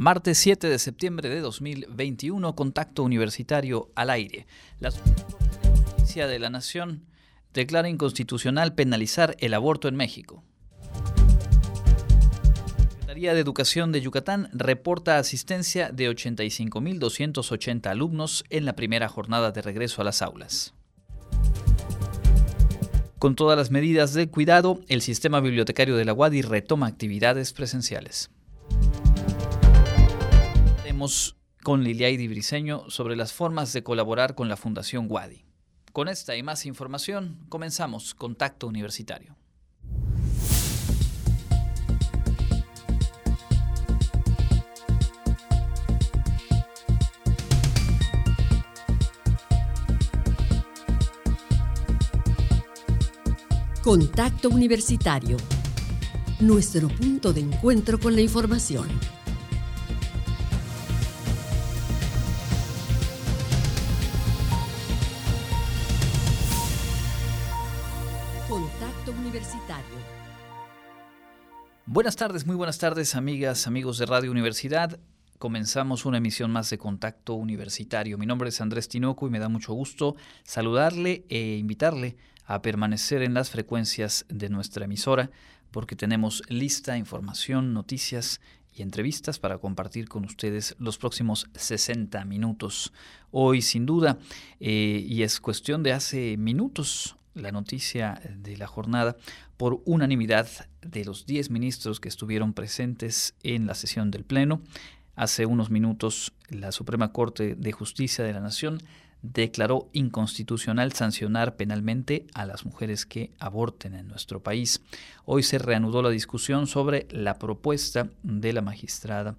Martes 7 de septiembre de 2021, contacto universitario al aire. La Justicia de la Nación declara inconstitucional penalizar el aborto en México. La Secretaría de Educación de Yucatán reporta asistencia de 85.280 alumnos en la primera jornada de regreso a las aulas. Con todas las medidas de cuidado, el sistema bibliotecario de la UADI retoma actividades presenciales. Con Liliaidi Briseño sobre las formas de colaborar con la Fundación WADI. Con esta y más información, comenzamos Contacto Universitario. Contacto Universitario. Nuestro punto de encuentro con la información. Buenas tardes, muy buenas tardes, amigas, amigos de Radio Universidad. Comenzamos una emisión más de Contacto Universitario. Mi nombre es Andrés Tinoco y me da mucho gusto saludarle e invitarle a permanecer en las frecuencias de nuestra emisora porque tenemos lista información, noticias y entrevistas para compartir con ustedes los próximos 60 minutos. Hoy sin duda, eh, y es cuestión de hace minutos, la noticia de la jornada por unanimidad de los 10 ministros que estuvieron presentes en la sesión del Pleno. Hace unos minutos la Suprema Corte de Justicia de la Nación declaró inconstitucional sancionar penalmente a las mujeres que aborten en nuestro país. Hoy se reanudó la discusión sobre la propuesta de la magistrada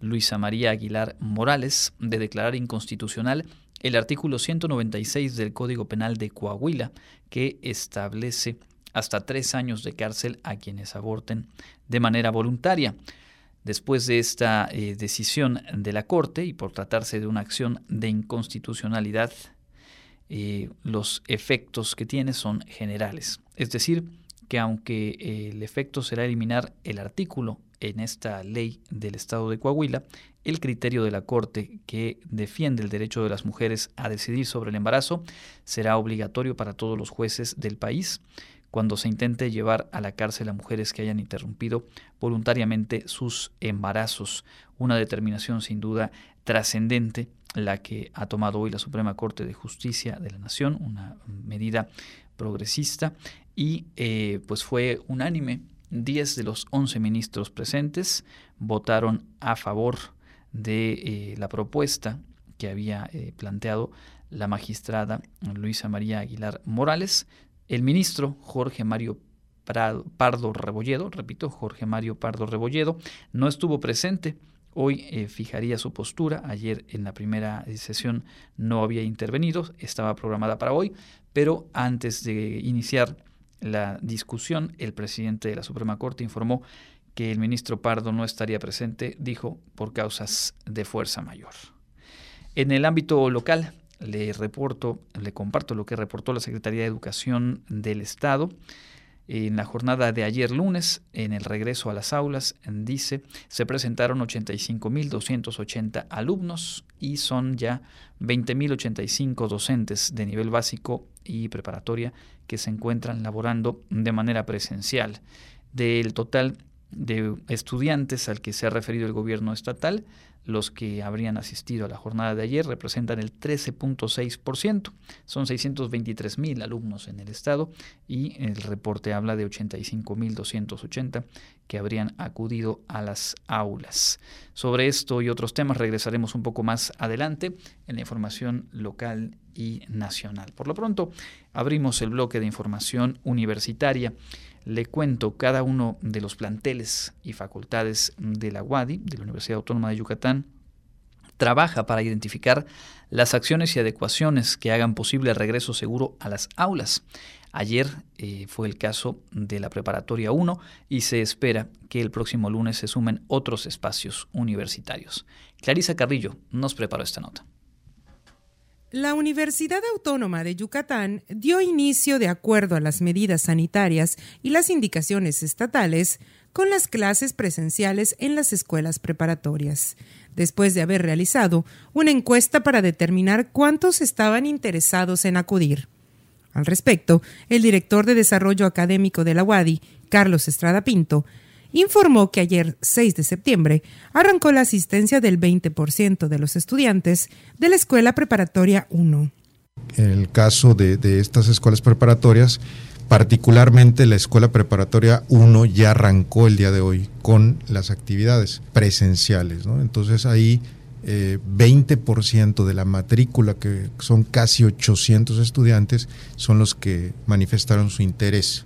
Luisa María Aguilar Morales de declarar inconstitucional el artículo 196 del Código Penal de Coahuila, que establece hasta tres años de cárcel a quienes aborten de manera voluntaria. Después de esta eh, decisión de la Corte y por tratarse de una acción de inconstitucionalidad, eh, los efectos que tiene son generales. Es decir, que aunque eh, el efecto será eliminar el artículo en esta ley del Estado de Coahuila, el criterio de la Corte que defiende el derecho de las mujeres a decidir sobre el embarazo será obligatorio para todos los jueces del país cuando se intente llevar a la cárcel a mujeres que hayan interrumpido voluntariamente sus embarazos. Una determinación sin duda trascendente la que ha tomado hoy la Suprema Corte de Justicia de la Nación, una medida progresista y eh, pues fue unánime. Diez de los once ministros presentes votaron a favor de eh, la propuesta que había eh, planteado la magistrada Luisa María Aguilar Morales, el ministro Jorge Mario Pardo Rebolledo, repito, Jorge Mario Pardo Rebolledo, no estuvo presente. Hoy eh, fijaría su postura. Ayer en la primera eh, sesión no había intervenido, estaba programada para hoy, pero antes de iniciar la discusión, el presidente de la Suprema Corte informó que el ministro Pardo no estaría presente, dijo, por causas de fuerza mayor. En el ámbito local, le reporto, le comparto lo que reportó la Secretaría de Educación del Estado. En la jornada de ayer lunes, en el regreso a las aulas, dice, se presentaron 85.280 alumnos y son ya 20.085 docentes de nivel básico y preparatoria que se encuentran laborando de manera presencial. Del total de estudiantes al que se ha referido el gobierno estatal, los que habrían asistido a la jornada de ayer representan el 13.6%. Son 623 mil alumnos en el estado y el reporte habla de 85.280 que habrían acudido a las aulas. Sobre esto y otros temas regresaremos un poco más adelante en la información local y nacional. Por lo pronto, abrimos el bloque de información universitaria le cuento cada uno de los planteles y facultades de la UADI, de la Universidad Autónoma de Yucatán, trabaja para identificar las acciones y adecuaciones que hagan posible el regreso seguro a las aulas. Ayer eh, fue el caso de la preparatoria 1 y se espera que el próximo lunes se sumen otros espacios universitarios. Clarisa Carrillo nos preparó esta nota. La Universidad Autónoma de Yucatán dio inicio, de acuerdo a las medidas sanitarias y las indicaciones estatales, con las clases presenciales en las escuelas preparatorias, después de haber realizado una encuesta para determinar cuántos estaban interesados en acudir. Al respecto, el director de Desarrollo Académico de la UADI, Carlos Estrada Pinto, informó que ayer, 6 de septiembre, arrancó la asistencia del 20% de los estudiantes de la Escuela Preparatoria 1. En el caso de, estas escuelas preparatorias, particularmente la Escuela Preparatoria 1 ya arrancó el día de hoy con las actividades presenciales. Entonces ahí 20% eh, de la matrícula, que son casi 800 estudiantes, son los que manifestaron su interés.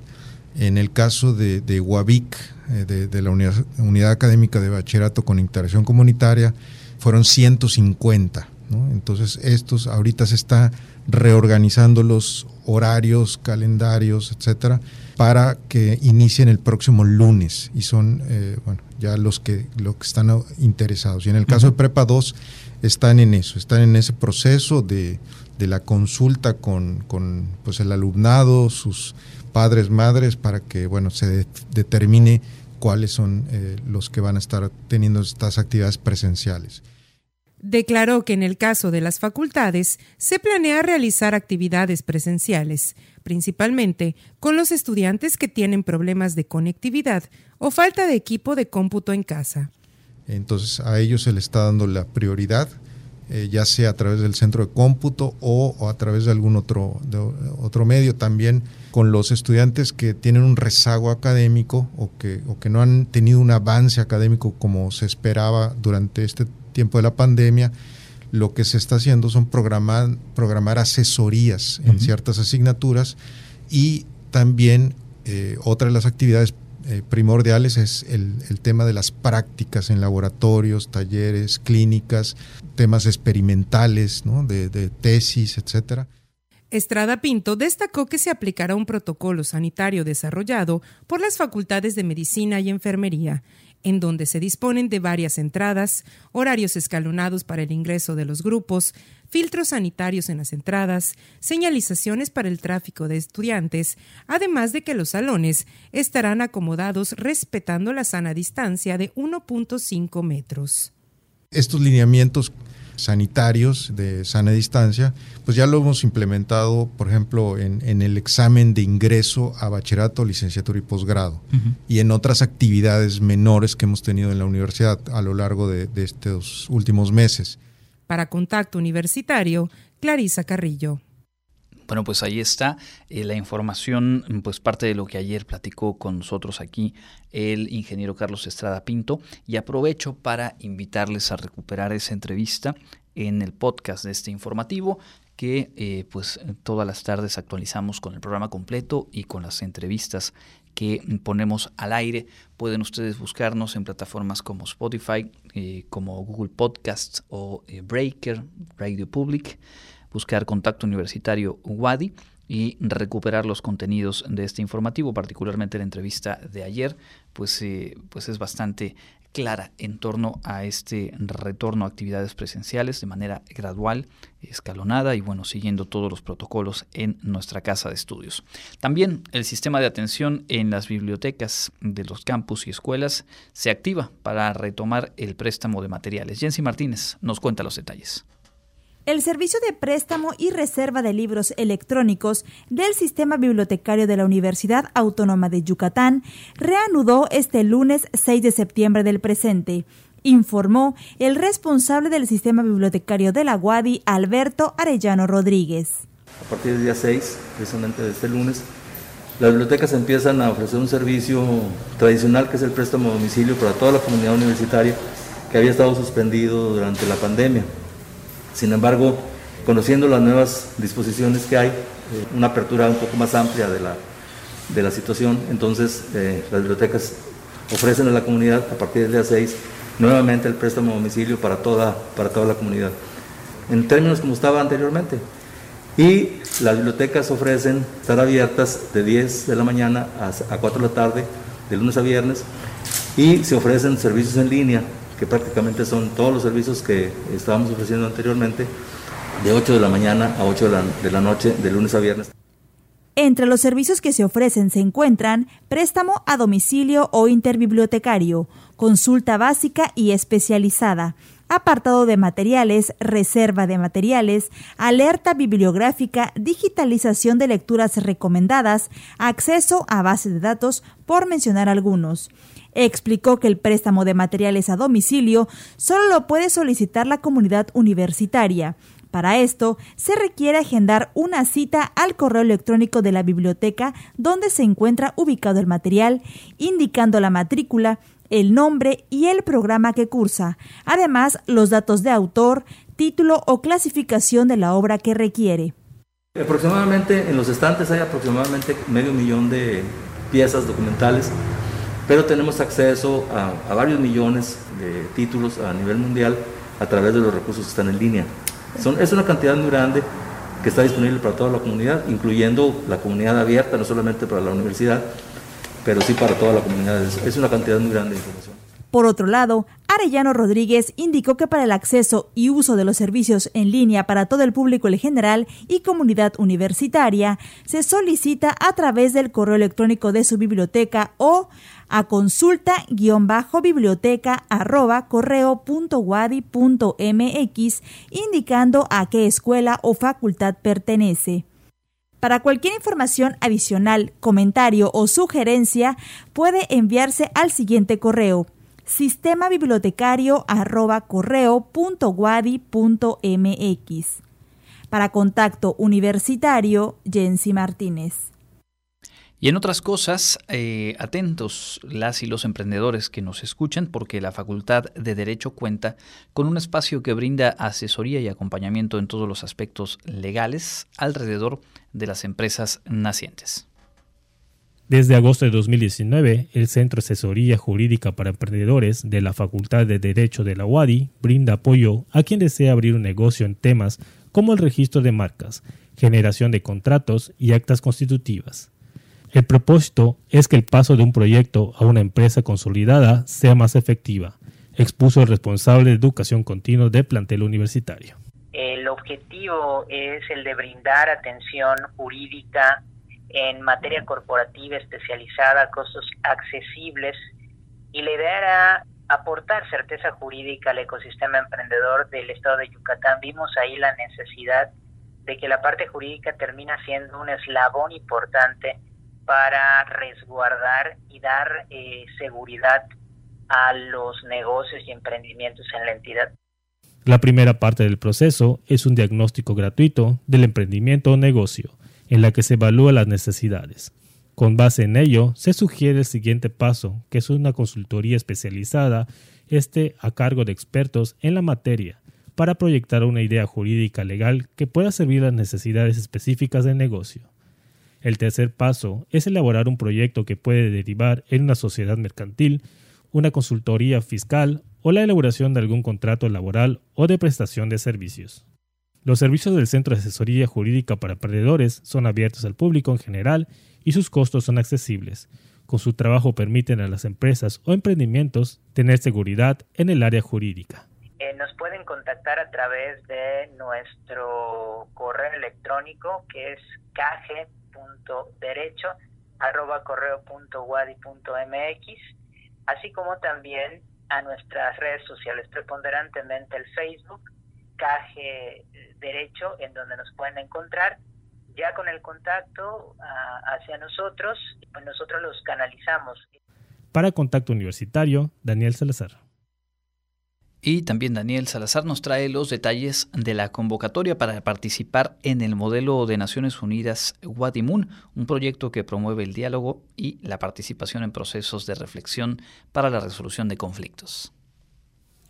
En el caso de, de eh, de, la unidad, Académica de Bachillerato con Integración Comunitaria, fueron 150. Entonces, estos ahorita se está reorganizando los horarios, calendarios, etcétera, para que inicien el próximo lunes y son eh, bueno, ya los que, los que están interesados. Y en el caso de Prepa 2, están en eso, están en ese proceso de, de la consulta con, con pues, el alumnado, sus padres, madres, para que bueno, se determine cuáles son eh, los que van a estar teniendo estas actividades presenciales. Declaró que en el caso de las facultades se planea realizar actividades presenciales, principalmente con los estudiantes que tienen problemas de conectividad o falta de equipo de cómputo en casa. Entonces a ellos se les está dando la prioridad eh, ya sea a través del centro de cómputo o, a través de algún otro, otro medio. También con los estudiantes que tienen un rezago académico o que, o que no han tenido un avance académico como se esperaba durante este tiempo de la pandemia, lo que se está haciendo son programar, programar asesorías en ciertas asignaturas y también eh, otra de las actividades eh, primordiales es el, tema de las prácticas en laboratorios, talleres, clínicas, temas experimentales, de, de tesis, etcétera. Estrada Pinto destacó que se aplicará un protocolo sanitario desarrollado por las facultades de medicina y enfermería en donde se disponen de varias entradas, horarios escalonados para el ingreso de los grupos, filtros sanitarios en las entradas, señalizaciones para el tráfico de estudiantes, además de que los salones estarán acomodados respetando la sana distancia de 1.5 metros. Estos lineamientos sanitarios de sana distancia, pues ya lo hemos implementado, por ejemplo, en, el examen de ingreso a bachillerato, licenciatura y posgrado, y en otras actividades menores que hemos tenido en la universidad a lo largo de, estos últimos meses. Para Contacto Universitario, Clarisa Carrillo. Bueno, pues ahí está eh, la información, pues parte de lo que ayer platicó con nosotros aquí el ingeniero Carlos Estrada Pinto y aprovecho para invitarles a recuperar esa entrevista en el podcast de este informativo que eh, pues todas las tardes actualizamos con el programa completo y con las entrevistas que ponemos al aire. Pueden ustedes buscarnos en plataformas como Spotify, eh, como Google Podcasts o Breaker, Radio Public buscar Contacto Universitario UADI y recuperar los contenidos de este informativo, particularmente la entrevista de ayer, pues, eh, pues es bastante clara en torno a este retorno a actividades presenciales de manera gradual, escalonada y bueno, siguiendo todos los protocolos en nuestra casa de estudios. También el sistema de atención en las bibliotecas de los campus y escuelas se activa para retomar el préstamo de materiales. Jensi Martínez nos cuenta los detalles. El servicio de préstamo y reserva de libros electrónicos del Sistema Bibliotecario de la Universidad Autónoma de Yucatán reanudó este lunes 6 de septiembre del presente, informó el responsable del Sistema Bibliotecario de la UADI, Alberto Arellano Rodríguez. A partir del día 6, precisamente de este lunes, las bibliotecas empiezan a ofrecer un servicio tradicional que es el préstamo a domicilio para toda la comunidad universitaria que había estado suspendido durante la pandemia. Sin embargo, conociendo las nuevas disposiciones que hay, eh, una apertura un poco más amplia de la, de la situación, entonces eh, las bibliotecas ofrecen a la comunidad a partir del día 6 nuevamente el préstamo a domicilio para toda, para toda la comunidad, en términos como estaba anteriormente. Y las bibliotecas ofrecen estar abiertas de 10 de la mañana a 4 de la tarde, de lunes a viernes, y se ofrecen servicios en línea que prácticamente son todos los servicios que estábamos ofreciendo anteriormente, de 8 de la mañana a 8 de la, de la noche, de lunes a viernes. Entre los servicios que se ofrecen se encuentran préstamo a domicilio o interbibliotecario, consulta básica y especializada, apartado de materiales, reserva de materiales, alerta bibliográfica, digitalización de lecturas recomendadas, acceso a base de datos, por mencionar algunos. Explicó que el préstamo de materiales a domicilio solo lo puede solicitar la comunidad universitaria. Para esto, se requiere agendar una cita al correo electrónico de la biblioteca donde se encuentra ubicado el material, indicando la matrícula, el nombre y el programa que cursa, además los datos de autor, título o clasificación de la obra que requiere. Aproximadamente en los estantes hay aproximadamente medio millón de piezas documentales, pero tenemos acceso a, varios millones de títulos a nivel mundial a través de los recursos que están en línea. Son, es una cantidad muy grande que está disponible para toda la comunidad, incluyendo la comunidad abierta, no solamente para la universidad, pero sí para toda la comunidad. Es una cantidad muy grande de información. Por otro lado, Arellano Rodríguez indicó que para el acceso y uso de los servicios en línea para todo el público en general y comunidad universitaria, se solicita a través del correo electrónico de su biblioteca o a consulta-biblioteca arroba correo.wadi.mx indicando a qué escuela o facultad pertenece. Para cualquier información adicional, comentario o sugerencia, puede enviarse al siguiente correo sistema bibliotecario arroba Para contacto universitario, Jensi Martínez. Y en otras cosas, eh, atentos las y los emprendedores que nos escuchan, porque la Facultad de Derecho cuenta con un espacio que brinda asesoría y acompañamiento en todos los aspectos legales alrededor de las empresas nacientes. Desde agosto de 2019, el Centro Asesoría Jurídica para Emprendedores de la Facultad de Derecho de la UADI brinda apoyo a quien desea abrir un negocio en temas como el registro de marcas, generación de contratos y actas constitutivas. El propósito es que el paso de un proyecto a una empresa consolidada sea más efectiva, expuso el responsable de educación continua del plantel universitario. El objetivo es el de brindar atención jurídica en materia corporativa especializada costos accesibles y la idea era aportar certeza jurídica al ecosistema emprendedor del estado de Yucatán. Vimos ahí la necesidad de que la parte jurídica termina siendo un eslabón importante para resguardar y dar eh, seguridad a los negocios y emprendimientos en la entidad. La primera parte del proceso es un diagnóstico gratuito del emprendimiento o negocio, en la que se evalúan las necesidades. Con base en ello, se sugiere el siguiente paso, que es una consultoría especializada, este a cargo de expertos en la materia, para proyectar una idea jurídica legal que pueda servir a las necesidades específicas del negocio. El tercer paso es elaborar un proyecto que puede derivar en una sociedad mercantil, una consultoría fiscal o la elaboración de algún contrato laboral o de prestación de servicios. Los servicios del Centro de Asesoría Jurídica para Emprendedores son abiertos al público en general y sus costos son accesibles. Con su trabajo permiten a las empresas o emprendimientos tener seguridad en el área jurídica. Eh, nos pueden contactar a través de nuestro correo electrónico que es caje derecho arroba correo punto punto así como también a nuestras redes sociales, preponderantemente el Facebook, Caje Derecho, en donde nos pueden encontrar. Ya con el contacto ah, hacia nosotros, pues nosotros los canalizamos. Para Contacto Universitario, Daniel Salazar. Y también Daniel Salazar nos trae los detalles de la convocatoria para participar en el modelo de Naciones Unidas Wadimun, un proyecto que promueve el diálogo y la participación en procesos de reflexión para la resolución de conflictos.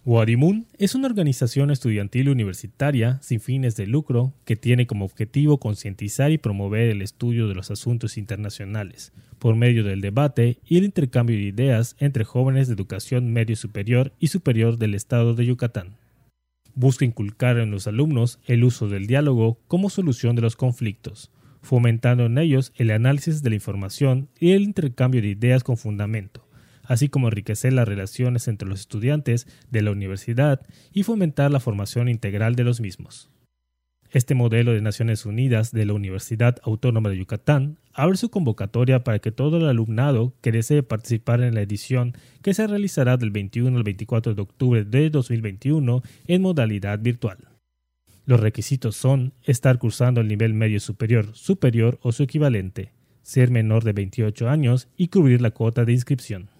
Wadimun es una organización estudiantil universitaria sin fines de lucro que tiene como objetivo concientizar y promover el estudio de los asuntos internacionales por medio del debate y el intercambio de ideas entre jóvenes de educación medio superior y superior del estado de Yucatán. Busca inculcar en los alumnos el uso del diálogo como solución de los conflictos, fomentando en ellos el análisis de la información y el intercambio de ideas con fundamento así como enriquecer las relaciones entre los estudiantes de la universidad y fomentar la formación integral de los mismos. Este modelo de Naciones Unidas de la Universidad Autónoma de Yucatán abre su convocatoria para que todo el alumnado que desee participar en la edición que se realizará del 21 al 24 de octubre de 2021 en modalidad virtual. Los requisitos son estar cursando el nivel medio superior, superior o su equivalente, ser menor de 28 años y cubrir la cuota de inscripción.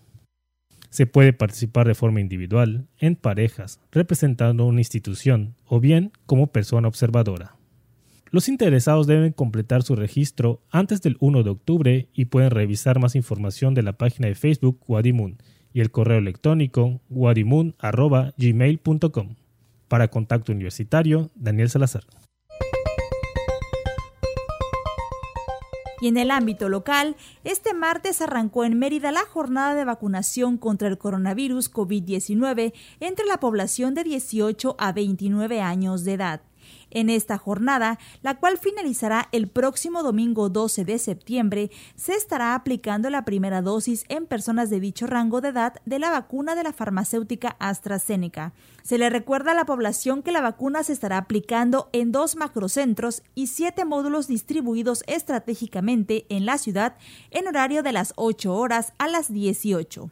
Se puede participar de forma individual, en parejas, representando una institución o bien como persona observadora. Los interesados deben completar su registro antes del 1 de octubre y pueden revisar más información de la página de Facebook Wadimun y el correo electrónico wadimun.gmail.com. Para Contacto Universitario, Daniel Salazar. Y en el ámbito local, este martes arrancó en Mérida la jornada de vacunación contra el coronavirus COVID-19 entre la población de 18 a 29 años de edad en esta jornada, la cual finalizará el próximo domingo 12 de septiembre, se estará aplicando la primera dosis en personas de dicho rango de edad de la vacuna de la farmacéutica AstraZeneca. Se le recuerda a la población que la vacuna se estará aplicando en dos macrocentros y siete módulos distribuidos estratégicamente en la ciudad en horario de las 8 horas a las 18.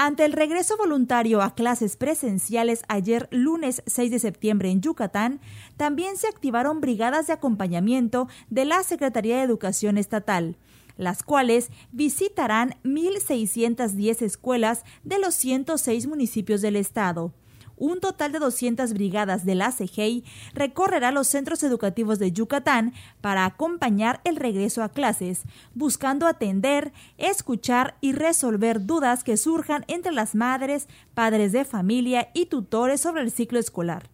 Ante el regreso voluntario a clases presenciales ayer lunes 6 de septiembre en Yucatán, también se activaron brigadas de acompañamiento de la Secretaría de Educación Estatal las cuales visitarán 1.610 escuelas de los 106 municipios del estado un total de 200 brigadas de la CGI recorrerá los centros educativos de Yucatán para acompañar el regreso a clases, buscando atender, escuchar y resolver dudas que surjan entre las madres, padres de familia y tutores sobre el ciclo escolar.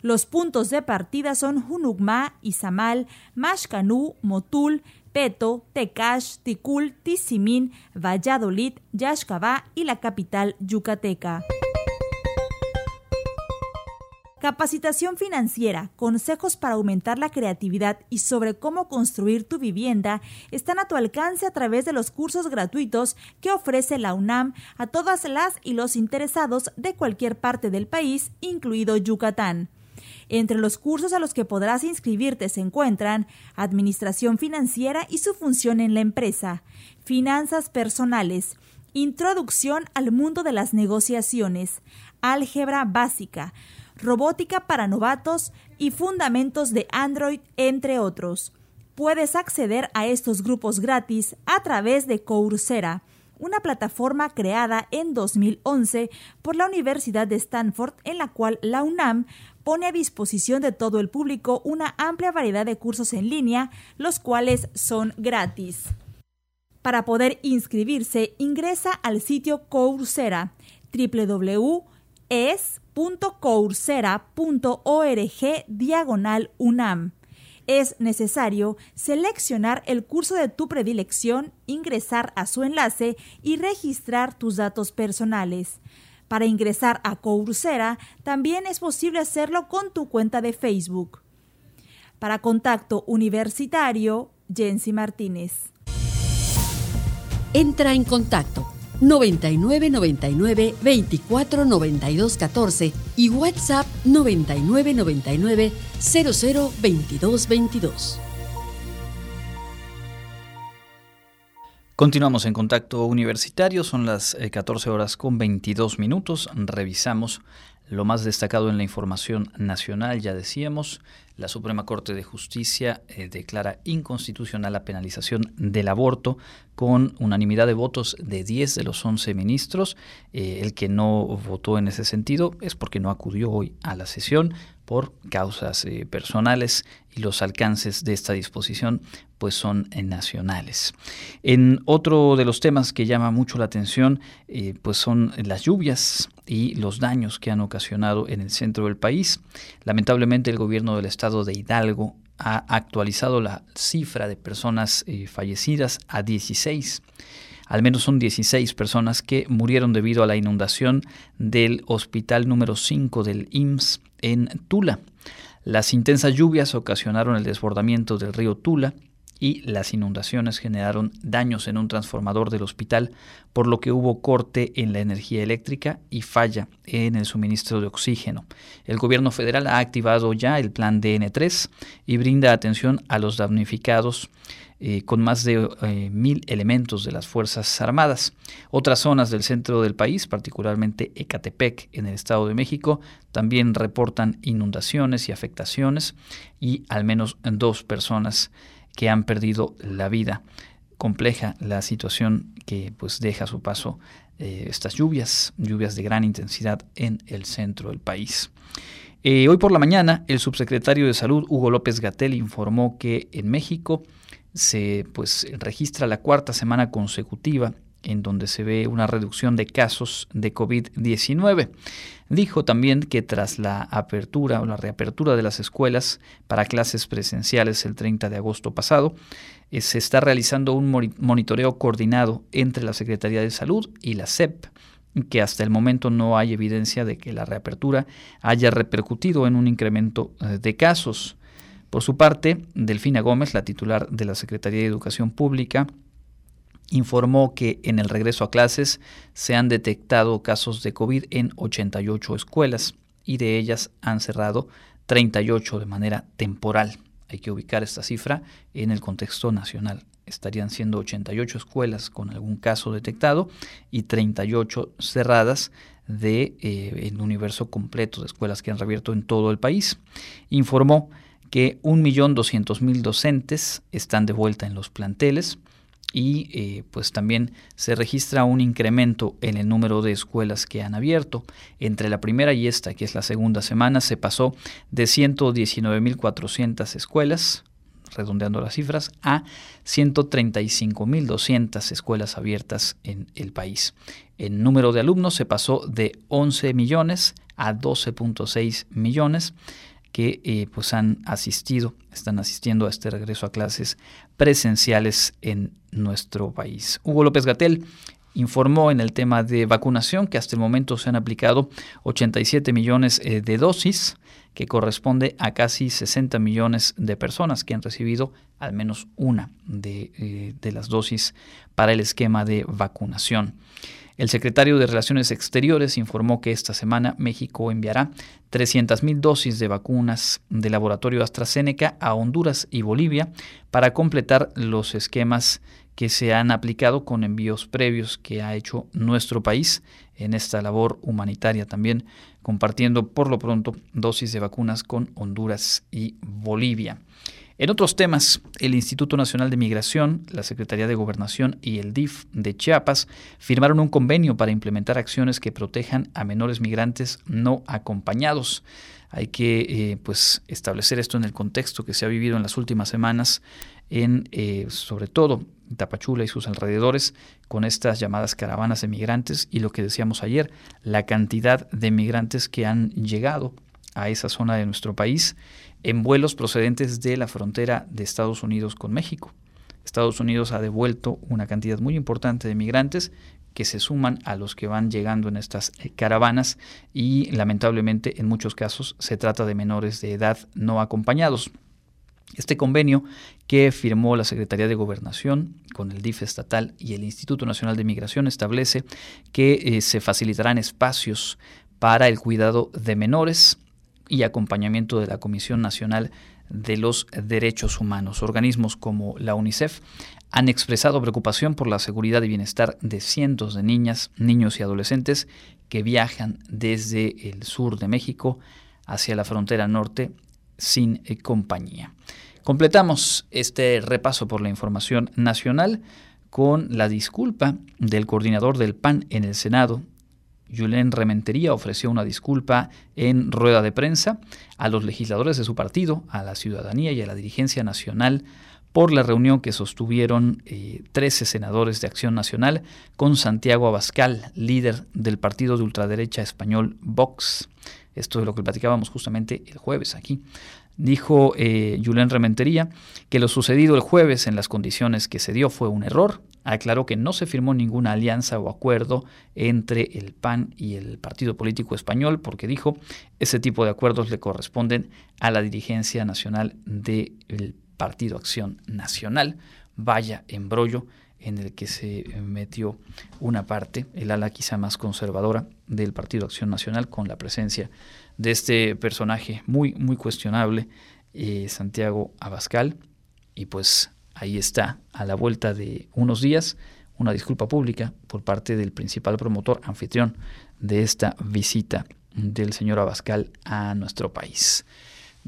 Los puntos de partida son Junugma, Izamal, Mashcanú, Motul, Peto, Tecash, Ticul, Tizimín, Valladolid, Yaxcabá y la capital yucateca. Capacitación financiera, consejos para aumentar la creatividad y sobre cómo construir tu vivienda están a tu alcance a través de los cursos gratuitos que ofrece la UNAM a todas las y los interesados de cualquier parte del país, incluido Yucatán. Entre los cursos a los que podrás inscribirte se encuentran Administración Financiera y su función en la empresa, Finanzas Personales, Introducción al mundo de las negociaciones, Álgebra Básica, robótica para novatos y fundamentos de Android, entre otros. Puedes acceder a estos grupos gratis a través de Coursera, una plataforma creada en 2011 por la Universidad de Stanford en la cual la UNAM pone a disposición de todo el público una amplia variedad de cursos en línea, los cuales son gratis. Para poder inscribirse, ingresa al sitio Coursera www.es .coursera.org diagonal UNAM. Es necesario seleccionar el curso de tu predilección, ingresar a su enlace y registrar tus datos personales. Para ingresar a Coursera también es posible hacerlo con tu cuenta de Facebook. Para contacto universitario, Jensi Martínez. Entra en contacto 99 99 24 92 14 y WhatsApp 99 99 00 22 22. Continuamos en contacto universitario, son las 14 eh, horas con 22 minutos. Revisamos lo más destacado en la información nacional, ya decíamos, la Suprema Corte de Justicia eh, declara inconstitucional la penalización del aborto con unanimidad de votos de 10 de los 11 ministros. Eh, el que no votó en ese sentido es porque no acudió hoy a la sesión por causas eh, personales y los alcances de esta disposición pues son nacionales. En otro de los temas que llama mucho la atención pues son las lluvias y los daños que han ocasionado en el centro del país. Lamentablemente el gobierno del estado de Hidalgo ha actualizado la cifra de personas eh, fallecidas a 16. Al menos son 16 personas que murieron debido a la inundación del hospital número 5 del IMSS en Tula. Las intensas lluvias ocasionaron el desbordamiento del río Tula y las inundaciones generaron daños en un transformador del hospital, por lo que hubo corte en la energía eléctrica y falla en el suministro de oxígeno. El gobierno federal ha activado ya el plan DN3 y brinda atención a los damnificados eh, con más de eh, mil elementos de las Fuerzas Armadas. Otras zonas del centro del país, particularmente Ecatepec en el Estado de México, también reportan inundaciones y afectaciones y al menos dos personas que han perdido la vida. Compleja la situación que pues deja a su paso eh, estas lluvias, lluvias de gran intensidad en el centro del país. Eh, hoy por la mañana, el subsecretario de Salud, Hugo López Gatel, informó que en México se pues, registra la cuarta semana consecutiva en donde se ve una reducción de casos de COVID-19. Dijo también que tras la apertura o la reapertura de las escuelas para clases presenciales el 30 de agosto pasado, eh, se está realizando un monitoreo coordinado entre la Secretaría de Salud y la SEP que hasta el momento no hay evidencia de que la reapertura haya repercutido en un incremento eh, de casos. Por su parte, Delfina Gómez, la titular de la Secretaría de Educación Pública, informó que en el regreso a clases se han detectado casos de COVID en 88 escuelas y de ellas han cerrado 38 de manera temporal. Hay que ubicar esta cifra en el contexto nacional. Estarían siendo 88 escuelas con algún caso detectado y 38 cerradas de eh, universo completo de escuelas que han reabierto en todo el país. Informó que 1.200.000 docentes están de vuelta en los planteles, y eh, pues también se registra un incremento en el número de escuelas que han abierto. Entre la primera y esta, que es la segunda semana, se pasó de 119.400 escuelas, redondeando las cifras, a 135.200 escuelas abiertas en el país. El número de alumnos se pasó de 11 millones a 12.6 millones que eh, pues han asistido, están asistiendo a este regreso a clases presenciales en nuestro país. Hugo López Gatel informó en el tema de vacunación que hasta el momento se han aplicado 87 millones eh, de dosis, que corresponde a casi 60 millones de personas que han recibido al menos una de, eh, de las dosis para el esquema de vacunación. El secretario de Relaciones Exteriores informó que esta semana México enviará 300.000 dosis de vacunas del laboratorio AstraZeneca a Honduras y Bolivia para completar los esquemas que se han aplicado con envíos previos que ha hecho nuestro país en esta labor humanitaria también, compartiendo por lo pronto dosis de vacunas con Honduras y Bolivia. En otros temas, el Instituto Nacional de Migración, la Secretaría de Gobernación y el DIF de Chiapas firmaron un convenio para implementar acciones que protejan a menores migrantes no acompañados. Hay que eh, pues, establecer esto en el contexto que se ha vivido en las últimas semanas en eh, sobre todo Tapachula y sus alrededores con estas llamadas caravanas de migrantes y lo que decíamos ayer, la cantidad de migrantes que han llegado a esa zona de nuestro país en vuelos procedentes de la frontera de Estados Unidos con México. Estados Unidos ha devuelto una cantidad muy importante de migrantes que se suman a los que van llegando en estas eh, caravanas y lamentablemente en muchos casos se trata de menores de edad no acompañados. Este convenio que firmó la Secretaría de Gobernación con el DIF estatal y el Instituto Nacional de Migración establece que eh, se facilitarán espacios para el cuidado de menores y acompañamiento de la Comisión Nacional de los Derechos Humanos. Organismos como la UNICEF han expresado preocupación por la seguridad y bienestar de cientos de niñas, niños y adolescentes que viajan desde el sur de México hacia la frontera norte sin eh, compañía. Completamos este repaso por la información nacional con la disculpa del coordinador del PAN en el Senado, Julen Rementería ofreció una disculpa en rueda de prensa a los legisladores de su partido, a la ciudadanía y a la dirigencia nacional por la reunión que sostuvieron 13 eh, senadores de Acción Nacional con Santiago Abascal, líder del partido de ultraderecha español Vox. Esto es lo que platicábamos justamente el jueves aquí. Dijo eh, Julen Rementería que lo sucedido el jueves en las condiciones que se dio fue un error. Aclaró que no se firmó ninguna alianza o acuerdo entre el PAN y el Partido Político Español porque dijo ese tipo de acuerdos le corresponden a la dirigencia nacional del Partido Acción Nacional. Vaya embrollo en el que se metió una parte, el ala quizá más conservadora del Partido Acción Nacional, con la presencia de este personaje muy, muy cuestionable, eh, Santiago Abascal. Y pues ahí está, a la vuelta de unos días, una disculpa pública por parte del principal promotor anfitrión de esta visita del señor Abascal a nuestro país.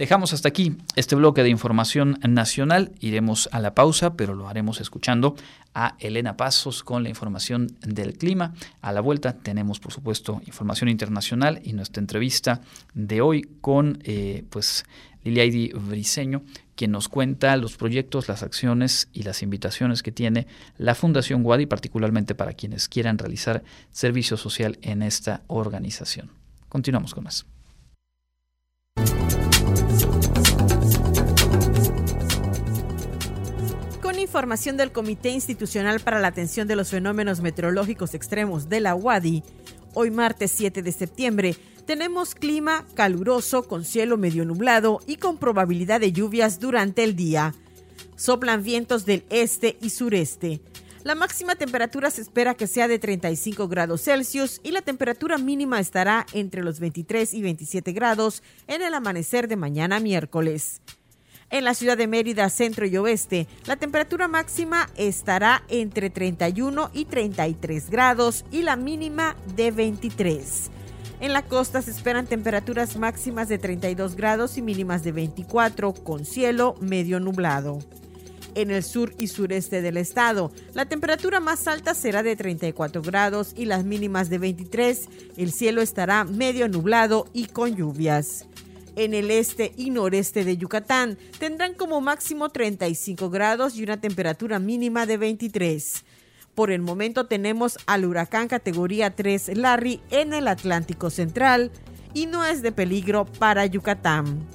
Dejamos hasta aquí este bloque de información nacional. Iremos a la pausa, pero lo haremos escuchando a Elena Pasos con la información del clima. A la vuelta tenemos, por supuesto, información internacional y nuestra entrevista de hoy con eh, pues, Liliaidi Briseño, quien nos cuenta los proyectos, las acciones y las invitaciones que tiene la Fundación Guadi, particularmente para quienes quieran realizar servicio social en esta organización. Continuamos con más. Información del Comité Institucional para la Atención de los Fenómenos Meteorológicos Extremos de la UADI, hoy martes 7 de septiembre, tenemos clima caluroso con cielo medio nublado y con probabilidad de lluvias durante el día. Soplan vientos del este y sureste. La máxima temperatura se espera que sea de 35 grados Celsius y la temperatura mínima estará entre los 23 y 27 grados en el amanecer de mañana miércoles. En la ciudad de Mérida, centro y oeste, la temperatura máxima estará entre 31 y 33 grados y la mínima de 23. En la costa se esperan temperaturas máximas de 32 grados y mínimas de 24 con cielo medio nublado en el sur y sureste del estado. La temperatura más alta será de 34 grados y las mínimas de 23. El cielo estará medio nublado y con lluvias. En el este y noreste de Yucatán tendrán como máximo 35 grados y una temperatura mínima de 23. Por el momento tenemos al huracán categoría 3 Larry en el Atlántico Central y no es de peligro para Yucatán.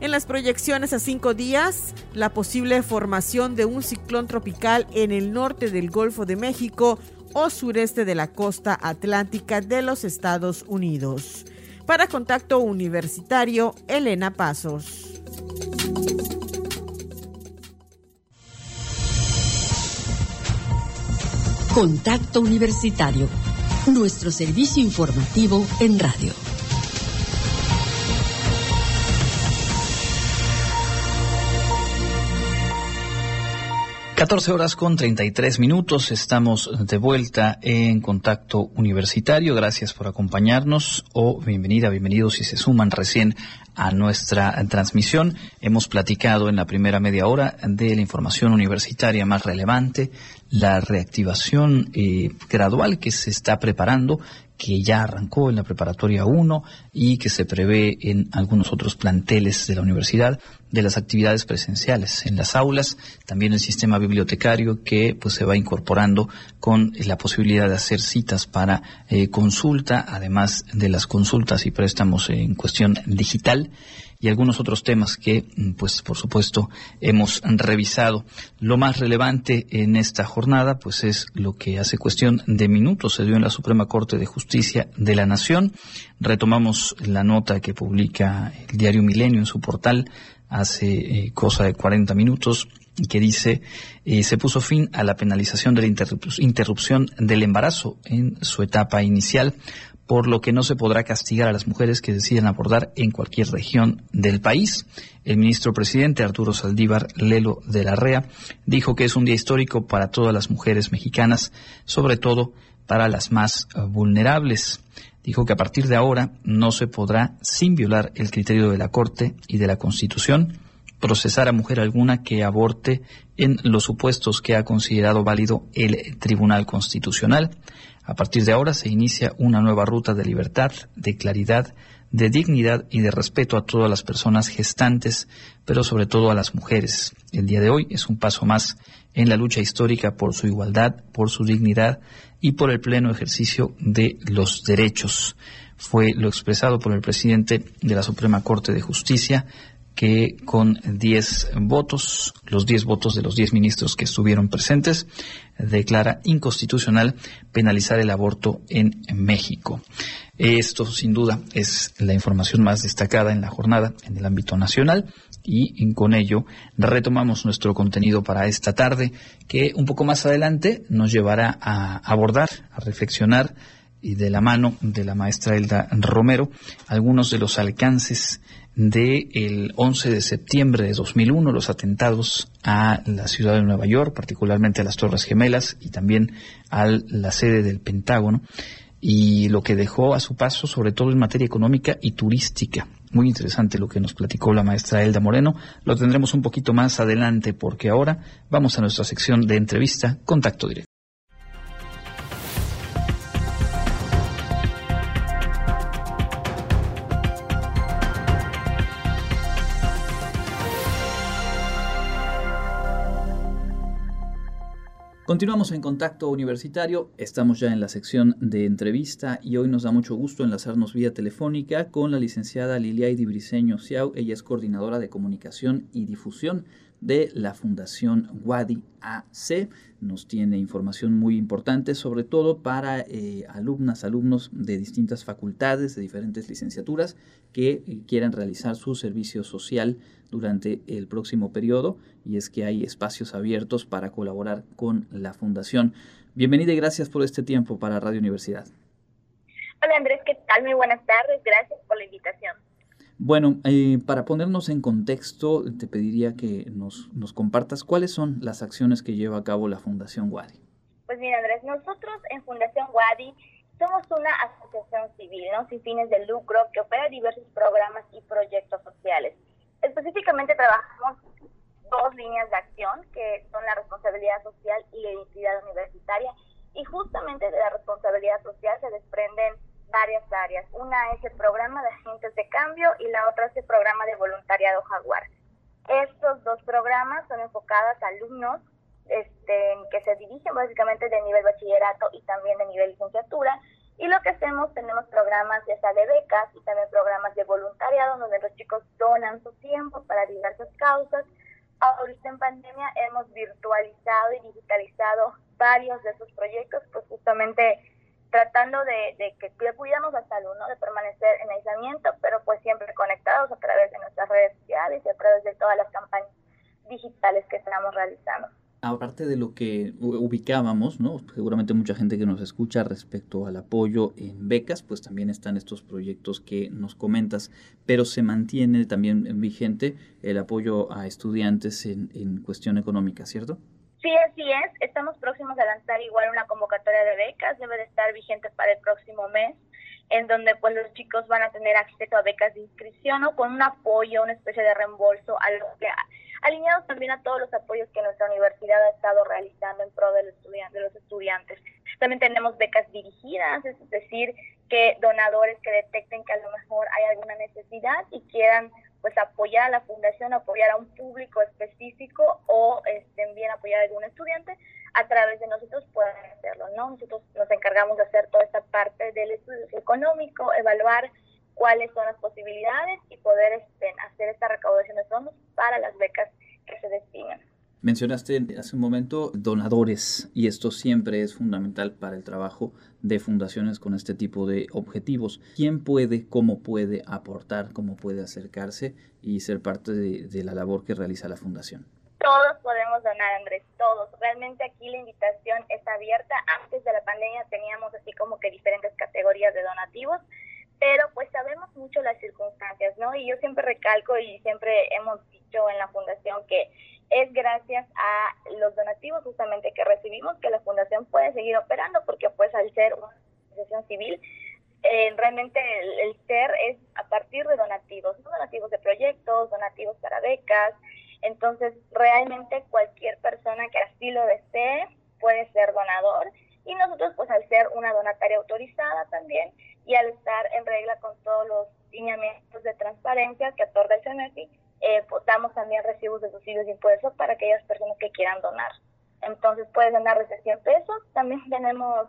En las proyecciones a cinco días, la posible formación de un ciclón tropical en el norte del Golfo de México o sureste de la costa atlántica de los Estados Unidos. Para Contacto Universitario, Elena Pasos. Contacto Universitario, nuestro servicio informativo en radio. 14 horas con 33 minutos, estamos de vuelta en contacto universitario. Gracias por acompañarnos o bienvenida, bienvenidos si se suman recién a nuestra transmisión. Hemos platicado en la primera media hora de la información universitaria más relevante, la reactivación eh, gradual que se está preparando que ya arrancó en la preparatoria 1 y que se prevé en algunos otros planteles de la universidad de las actividades presenciales en las aulas, también el sistema bibliotecario que pues se va incorporando con la posibilidad de hacer citas para eh, consulta, además de las consultas y préstamos en cuestión digital y algunos otros temas que, mm, pues, por supuesto, hemos revisado. Lo más relevante en esta jornada, pues, es lo que hace cuestión de minutos se dio en la Suprema Corte de Justicia de la Nación. Retomamos la nota que publica el diario Milenio en su portal hace eh, cosa de 40 minutos que dice eh, se puso fin a la penalización de la interrupción del embarazo en su etapa inicial por lo que no se podrá castigar a las mujeres que deciden abordar en cualquier región del país. El ministro presidente Arturo Saldívar Lelo de la Rea dijo que es un día histórico para todas las mujeres mexicanas, sobre todo para las más vulnerables. Dijo que a partir de ahora no se podrá, sin violar el criterio de la Corte y de la Constitución, procesar a mujer alguna que aborte en los supuestos que ha considerado válido el Tribunal Constitucional. A partir de ahora se inicia una nueva ruta de libertad, de claridad, de dignidad y de respeto a todas las personas gestantes, pero sobre todo a las mujeres. El día de hoy es un paso más en la lucha histórica por su igualdad, por su dignidad y por el pleno ejercicio de los derechos. Fue lo expresado por el presidente de la Suprema Corte de Justicia, que con 10 votos, los 10 votos de los 10 ministros que estuvieron presentes, declara inconstitucional penalizar el aborto en México. Esto, sin duda, es la información más destacada en la jornada en el ámbito nacional y con ello retomamos nuestro contenido para esta tarde que un poco más adelante nos llevará a abordar, a reflexionar y de la mano de la maestra Elda Romero algunos de los alcances del 11 de septiembre de 2001, los atentados a la ciudad de Nueva York, particularmente a las Torres Gemelas y también a la sede del Pentágono, y lo que dejó a su paso, sobre todo en materia económica y turística. Muy interesante lo que nos platicó la maestra Elda Moreno. Lo tendremos un poquito más adelante porque ahora vamos a nuestra sección de entrevista Contacto Directo. Continuamos en contacto universitario, estamos ya en la sección de entrevista y hoy nos da mucho gusto enlazarnos vía telefónica con la licenciada Liliaidi Briseño Ciao, ella es coordinadora de comunicación y difusión de la Fundación Wadi AC. Nos tiene información muy importante, sobre todo para eh, alumnas, alumnos de distintas facultades, de diferentes licenciaturas, que eh, quieran realizar su servicio social durante el próximo periodo. Y es que hay espacios abiertos para colaborar con la Fundación. Bienvenida y gracias por este tiempo para Radio Universidad. Hola Andrés, ¿qué tal? Muy buenas tardes. Gracias por la invitación. Bueno, eh, para ponernos en contexto, te pediría que nos, nos compartas cuáles son las acciones que lleva a cabo la Fundación Wadi. Pues mira, Andrés, nosotros en Fundación Wadi somos una asociación civil, ¿no? sin fines de lucro, que opera diversos programas y proyectos sociales. Específicamente trabajamos dos líneas de acción, que son la responsabilidad social y la identidad universitaria, y justamente de la responsabilidad social se desprenden varias áreas. Una es el programa de agentes de cambio y la otra es el programa de voluntariado Jaguar. Estos dos programas son enfocados a alumnos este, que se dirigen básicamente de nivel bachillerato y también de nivel licenciatura. Y lo que hacemos, tenemos programas ya sea de becas y también programas de voluntariado donde los chicos donan su tiempo para diversas causas. Ahorita en pandemia hemos virtualizado y digitalizado varios de esos proyectos, pues justamente tratando de, que cuidamos la salud, ¿no? de permanecer en aislamiento, pero pues siempre conectados a través de nuestras redes sociales y a través de todas las campañas digitales que estamos realizando. Aparte de lo que ubicábamos, ¿no? seguramente mucha gente que nos escucha respecto al apoyo en becas, pues también están estos proyectos que nos comentas, pero se mantiene también vigente el apoyo a estudiantes en, en cuestión económica, ¿cierto? Sí, así es. Estamos próximos a lanzar igual una convocatoria de becas. Debe de estar vigente para el próximo mes, en donde pues los chicos van a tener acceso a becas de inscripción o con un apoyo, una especie de reembolso, a que, alineados también a todos los apoyos que nuestra universidad ha estado realizando en pro de los estudiantes. También tenemos becas dirigidas, es decir, que donadores que detecten que a lo mejor hay alguna necesidad y quieran pues apoyar a la fundación, apoyar a un público específico o estén bien apoyar a algún estudiante, a través de nosotros pueden hacerlo, ¿no? Nosotros nos encargamos de hacer toda esta parte del estudio económico, evaluar cuáles son las posibilidades y poder este, hacer esta recaudación de fondos para las becas que se destinan. Mencionaste hace un momento donadores y esto siempre es fundamental para el trabajo de fundaciones con este tipo de objetivos. ¿Quién puede, cómo puede aportar, cómo puede acercarse y ser parte de, la labor que realiza la fundación? Todos podemos donar, Andrés, todos. Realmente aquí la invitación está abierta. Antes de la pandemia teníamos así como que diferentes categorías de donativos, pero pues sabemos mucho las circunstancias, ¿no? Y yo siempre recalco y siempre hemos dicho en la fundación que es gracias a los donativos justamente que recibimos que la fundación puede seguir operando porque pues al ser una asociación civil eh, realmente el, ser es a partir de donativos, donativos de proyectos, donativos para becas, entonces realmente cualquier persona que así lo desee puede ser donador. Y nosotros pues al ser una donataria autorizada también y al estar en regla con todos los lineamientos de transparencia que otorga el CENESI, eh, también recibos de subsidios de impuestos para aquellas personas que quieran donar. Entonces puedes donar desde 100 pesos. También tenemos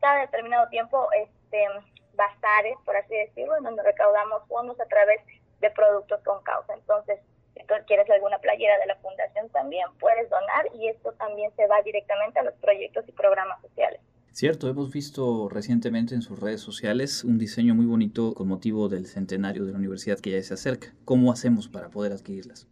cada determinado tiempo este bazares, por así decirlo, en donde recaudamos fondos a través de productos con causa. Entonces, si tú quieres alguna playera de la fundación también puedes donar y esto también se va directamente a los proyectos y programas sociales. Cierto, hemos visto recientemente en sus redes sociales un diseño muy bonito con motivo del centenario de la universidad que ya se acerca. ¿Cómo hacemos para poder adquirirlas?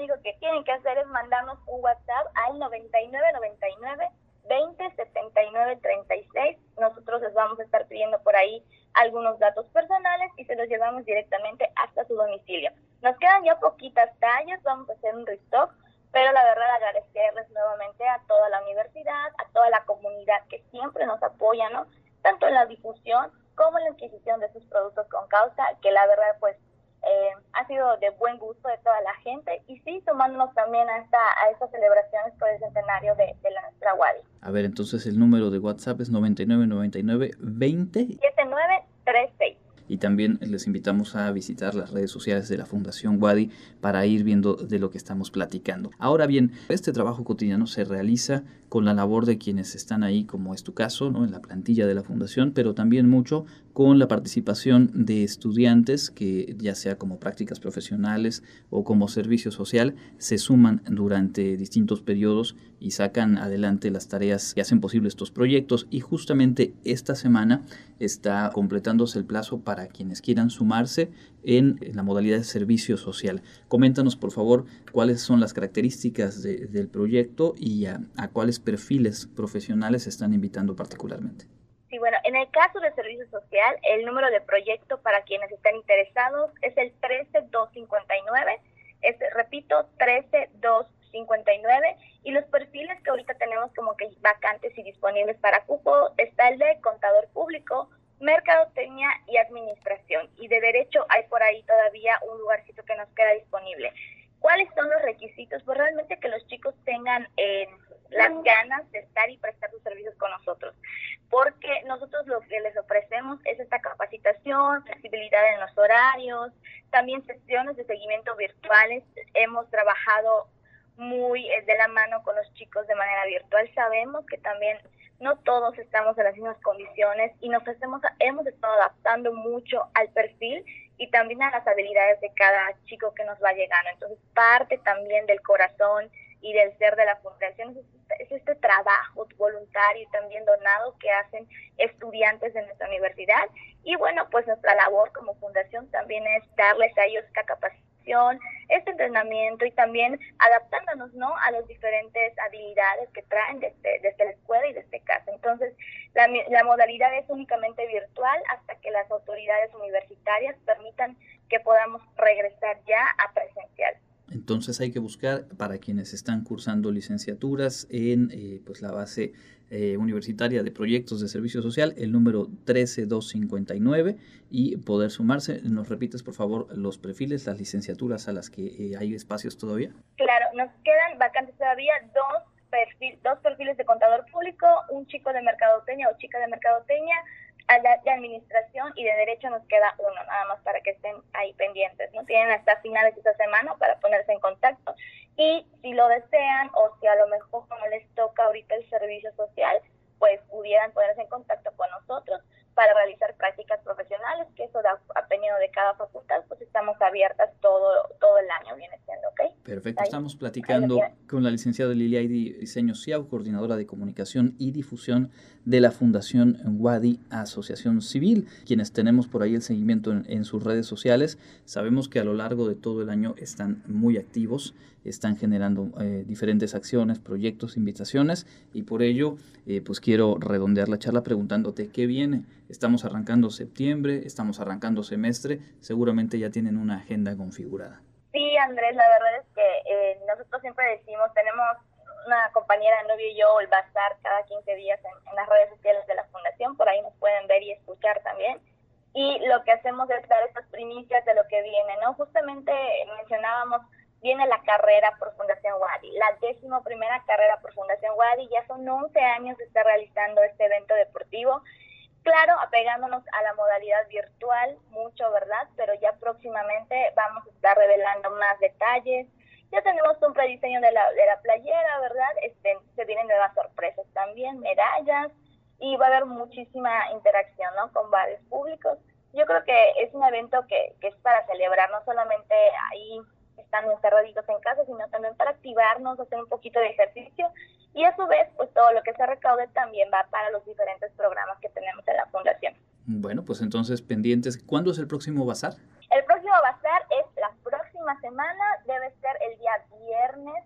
único que tienen que hacer es mandarnos un WhatsApp al 9999 20 79 36. Nosotros les vamos a estar pidiendo por ahí algunos datos personales y se los llevamos directamente hasta su domicilio. Nos quedan ya poquitas tallas, vamos a hacer un restock, pero la verdad agradecerles nuevamente a toda la universidad, a toda la comunidad que siempre nos apoya, ¿no? Tanto en la difusión como en la adquisición de sus productos con causa, que la verdad pues eh, ha sido de buen gusto de toda la gente y sí sumándonos también a, esta, a estas celebraciones por el centenario de, de la nuestra Wadi. A ver, entonces el número de WhatsApp es 9999 20 7936 y también les invitamos a visitar las redes sociales de la Fundación Wadi para ir viendo de lo que estamos platicando. Ahora bien, este trabajo cotidiano se realiza con la labor de quienes están ahí, como es tu caso, ¿no? en la plantilla de la Fundación, pero también mucho con la participación de estudiantes que ya sea como prácticas profesionales o como servicio social, se suman durante distintos periodos y sacan adelante las tareas que hacen posible estos proyectos y justamente esta semana está completándose el plazo para quienes quieran sumarse en, la modalidad de servicio social. Coméntanos por favor cuáles son las características del proyecto y a, cuáles perfiles profesionales se están invitando particularmente. Sí, bueno, en el caso de servicio social, el número de proyecto para quienes están interesados es el 13259, es, repito, 13259, y los perfiles que ahorita tenemos como que vacantes y disponibles para cupo está el de contador público, mercadotecnia y administración. Y de derecho hay por ahí todavía un lugarcito que nos queda disponible. ¿Cuáles son los requisitos? Pues realmente que los chicos tengan eh, las ganas de estar y prestar sus servicios con nosotros. Porque nosotros lo que les ofrecemos es esta capacitación, flexibilidad en los horarios, también sesiones de seguimiento virtuales. Hemos trabajado muy eh, de la mano con los chicos de manera virtual. Sabemos que también no todos estamos en las mismas condiciones y nos hacemos, hemos estado adaptando mucho al perfil y también a las habilidades de cada chico que nos va llegando. Entonces, parte también del corazón y del ser de la fundación es este, es este trabajo voluntario y también donado que hacen estudiantes de nuestra universidad. Y bueno, pues nuestra labor como fundación también es darles a ellos esta capacidad este entrenamiento y también adaptándonos ¿no? a las diferentes habilidades que traen desde, desde la escuela y desde casa. Entonces, la, la modalidad es únicamente virtual hasta que las autoridades universitarias permitan que podamos regresar ya a presencial. Entonces hay que buscar para quienes están cursando licenciaturas en eh, pues la base eh, universitaria de proyectos de servicio social, el número 13259 y poder sumarse. ¿Nos repites por favor los perfiles, las licenciaturas a las que eh, hay espacios todavía? Claro, nos quedan vacantes todavía dos, perfil, dos perfiles de contador público, un chico de mercadoteña o chica de mercadoteña, de administración y de derecho nos queda uno, nada más para que estén ahí pendientes. ¿no? Tienen hasta finales de esta semana para ponerse en contacto. Y si lo desean o si a lo mejor no les toca ahorita el servicio social, pues pudieran ponerse en contacto con nosotros para realizar prácticas profesionales, que eso da, dependiendo de cada facultad, pues estamos abiertas todo, todo el año, viene siendo, ¿ok? Perfecto, estamos platicando con la licenciada Liliaidi Diseño Ciao, coordinadora de comunicación y difusión de la Fundación Wadi Asociación Civil, quienes tenemos por ahí el seguimiento en, sus redes sociales. Sabemos que a lo largo de todo el año están muy activos, están generando eh, diferentes acciones, proyectos, invitaciones y por ello eh, pues quiero redondear la charla preguntándote qué viene. Estamos arrancando septiembre, estamos arrancando semestre, seguramente ya tienen una agenda configurada. Sí, Andrés, la verdad es que eh, nosotros siempre decimos, tenemos una compañera novio y yo el bazar cada 15 días en, las redes sociales de la fundación, por ahí nos pueden ver y escuchar también. Y lo que hacemos es dar estas primicias de lo que viene, ¿no? Justamente mencionábamos, viene la carrera por Fundación Wadi, la décimo primera carrera por Fundación Wadi, ya son 11 años de estar realizando este evento deportivo. Claro, apegándonos a la modalidad virtual, mucho, ¿verdad? Pero ya próximamente vamos a estar revelando más detalles, ya tenemos un prediseño de la, de la playera, ¿verdad? Este, se vienen nuevas sorpresas también, medallas, y va a haber muchísima interacción, ¿no? Con varios públicos. Yo creo que es un evento que, que es para celebrar, no solamente ahí estando encerraditos en casa, sino también para activarnos, hacer un poquito de ejercicio y a su vez, pues todo lo que se recaude también va para los diferentes programas que tenemos en la fundación. Bueno, pues entonces pendientes, ¿cuándo es el próximo bazar? El próximo bazar es la próxima próxima semana debe ser el día viernes,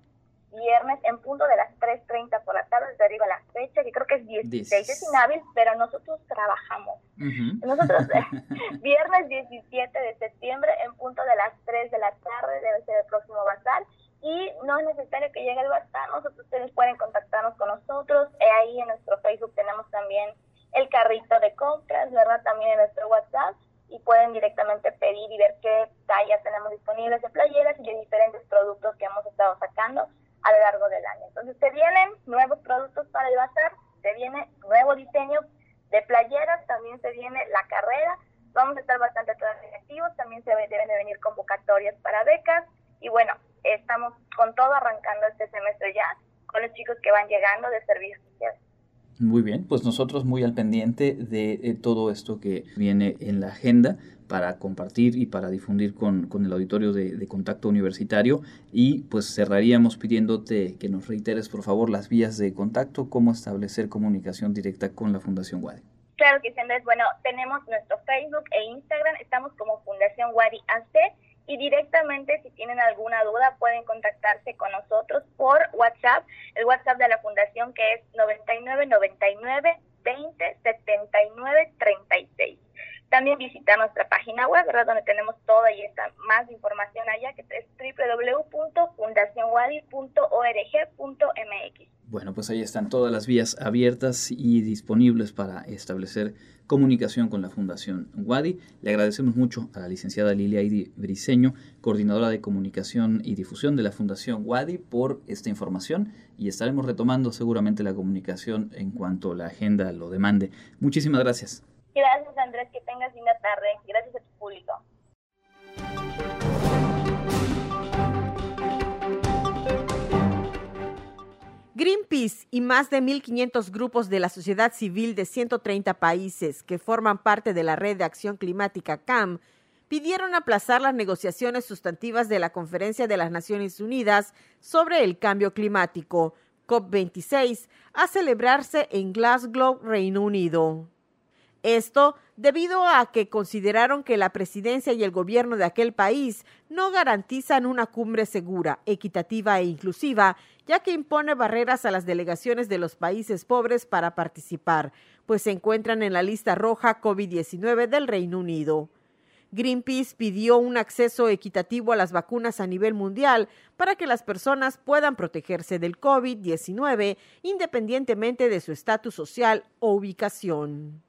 viernes en punto de las 3.30 por la tarde, te digo la fecha, que creo que es 16, es inhábil, pero nosotros trabajamos. Nosotros, viernes 17 de septiembre en punto de las 3 de la tarde debe ser el próximo bazar y no es necesario que llegue el bazar, nosotros ustedes pueden contactarnos con nosotros, eh, ahí en nuestro Facebook tenemos también el carrito de compras, ¿verdad? También en nuestro WhatsApp y pueden directamente pedir y ver qué tallas tenemos disponibles de playeras y de diferentes largo del año. Entonces se vienen nuevos productos para el bazar, se viene nuevo diseño de playeras, también se viene la carrera, vamos a estar bastante activos, también se deben de venir convocatorias para becas y bueno, estamos con todo arrancando este semestre ya con los chicos que van llegando de servicios sociales. Muy bien, pues nosotros muy al pendiente de, todo esto que viene en la agenda para compartir y para difundir con, el auditorio de, contacto universitario y pues cerraríamos pidiéndote que nos reiteres por favor las vías de contacto, cómo establecer comunicación directa con la Fundación Wadi. Claro que sí, Andrés. Bueno, tenemos nuestro Facebook e Instagram, estamos como Fundación Wadi AC y directamente si tienen alguna duda pueden contactarse con nosotros por WhatsApp, el WhatsApp de la fundación que es 9999 20 79 36. También visitar nuestra página web, ¿verdad? Donde tenemos toda y esta más información allá, que es www.fundacionwadi.org.mx. Bueno, pues ahí están todas las vías abiertas y disponibles para establecer comunicación con la Fundación Wadi. Le agradecemos mucho a la licenciada Lilia Idi Briseño, coordinadora de comunicación y difusión de la Fundación Wadi, por esta información y estaremos retomando seguramente la comunicación en cuanto la agenda lo demande. Muchísimas gracias. Gracias Andrés, que tengas linda tarde. Gracias a tu público. Greenpeace y más de 1.500 grupos de la sociedad civil de 130 países que forman parte de la red de acción climática CAM pidieron aplazar las negociaciones sustantivas de la Conferencia de las Naciones Unidas sobre el Cambio Climático, COP26, a celebrarse en Glasgow, Reino Unido. Esto debido a que consideraron que la presidencia y el gobierno de aquel país no garantizan una cumbre segura, equitativa e inclusiva, ya que impone barreras a las delegaciones de los países pobres para participar, pues se encuentran en la lista roja COVID-19 del Reino Unido. Greenpeace pidió un acceso equitativo a las vacunas a nivel mundial para que las personas puedan protegerse del COVID-19 independientemente de su estatus social o ubicación.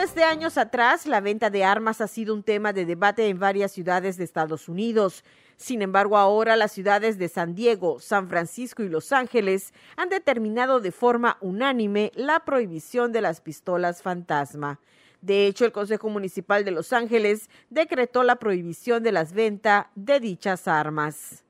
Desde años atrás, la venta de armas ha sido un tema de debate en varias ciudades de Estados Unidos. Sin embargo, ahora las ciudades de San Diego, San Francisco y Los Ángeles han determinado de forma unánime la prohibición de las pistolas fantasma. De hecho, el Consejo Municipal de Los Ángeles decretó la prohibición de las ventas de dichas armas.